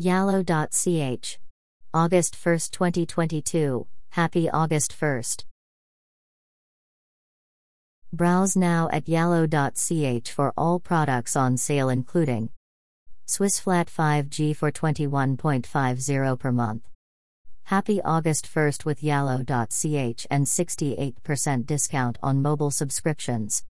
Yallo.ch. August 1, 2022. Happy August 1st. Browse now at yallo.ch for all products on sale, including Swiss Flat 5G for 21.50 per month. Happy August 1st with Yallo.ch and 68% discount on mobile subscriptions.